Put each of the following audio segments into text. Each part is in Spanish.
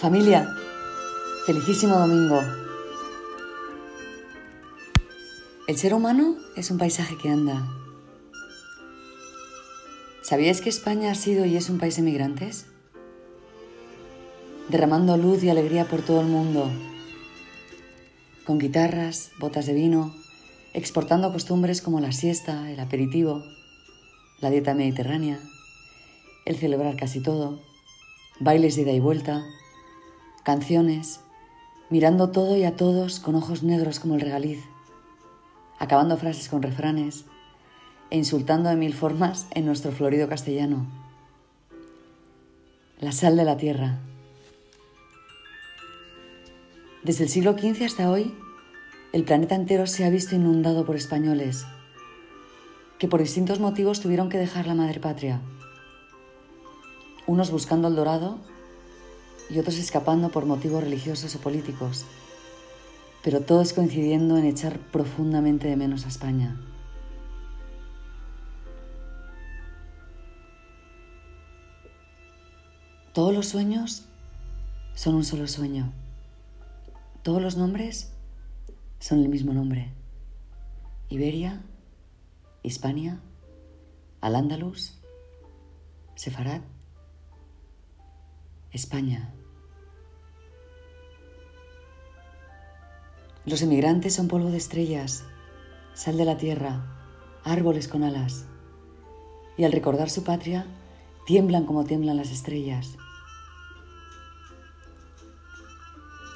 Familia, felicísimo domingo. El ser humano es un paisaje que anda. ¿Sabíais que España ha sido y es un país de migrantes? Derramando luz y alegría por todo el mundo, con guitarras, botas de vino, exportando costumbres como la siesta, el aperitivo, la dieta mediterránea, el celebrar casi todo, bailes de ida y vuelta, canciones, mirando todo y a todos con ojos negros como el regaliz, acabando frases con refranes e insultando de mil formas en nuestro florido castellano. La sal de la tierra. Desde el siglo XV hasta hoy, el planeta entero se ha visto inundado por españoles que por distintos motivos tuvieron que dejar la madre patria. Unos buscando el dorado y otros escapando por motivos religiosos o políticos, pero todos coincidiendo en echar profundamente de menos a España. Todos los sueños son un solo sueño. Todos los nombres son el mismo nombre. Iberia, Hispania, Al-Ándalus, Sefarad, España. Los emigrantes son polvo de estrellas, sal de la tierra, árboles con alas, y al recordar su patria, tiemblan como tiemblan las estrellas.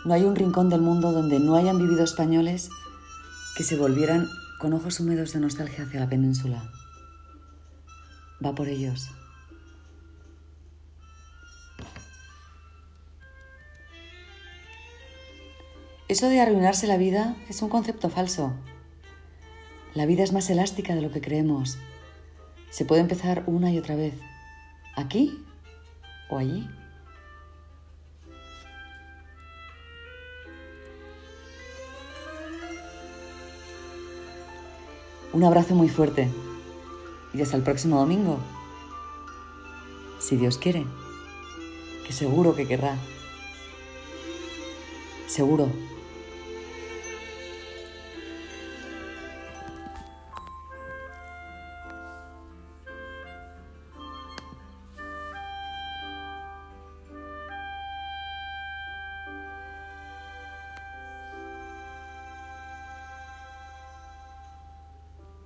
No hay un rincón del mundo donde no hayan vivido españoles que se volvieran con ojos húmedos de nostalgia hacia la península. Va por ellos. Eso de arruinarse la vida es un concepto falso. La vida es más elástica de lo que creemos. Se puede empezar una y otra vez, aquí o allí. Un abrazo muy fuerte y hasta el próximo domingo. Si Dios quiere, que seguro que querrá. Seguro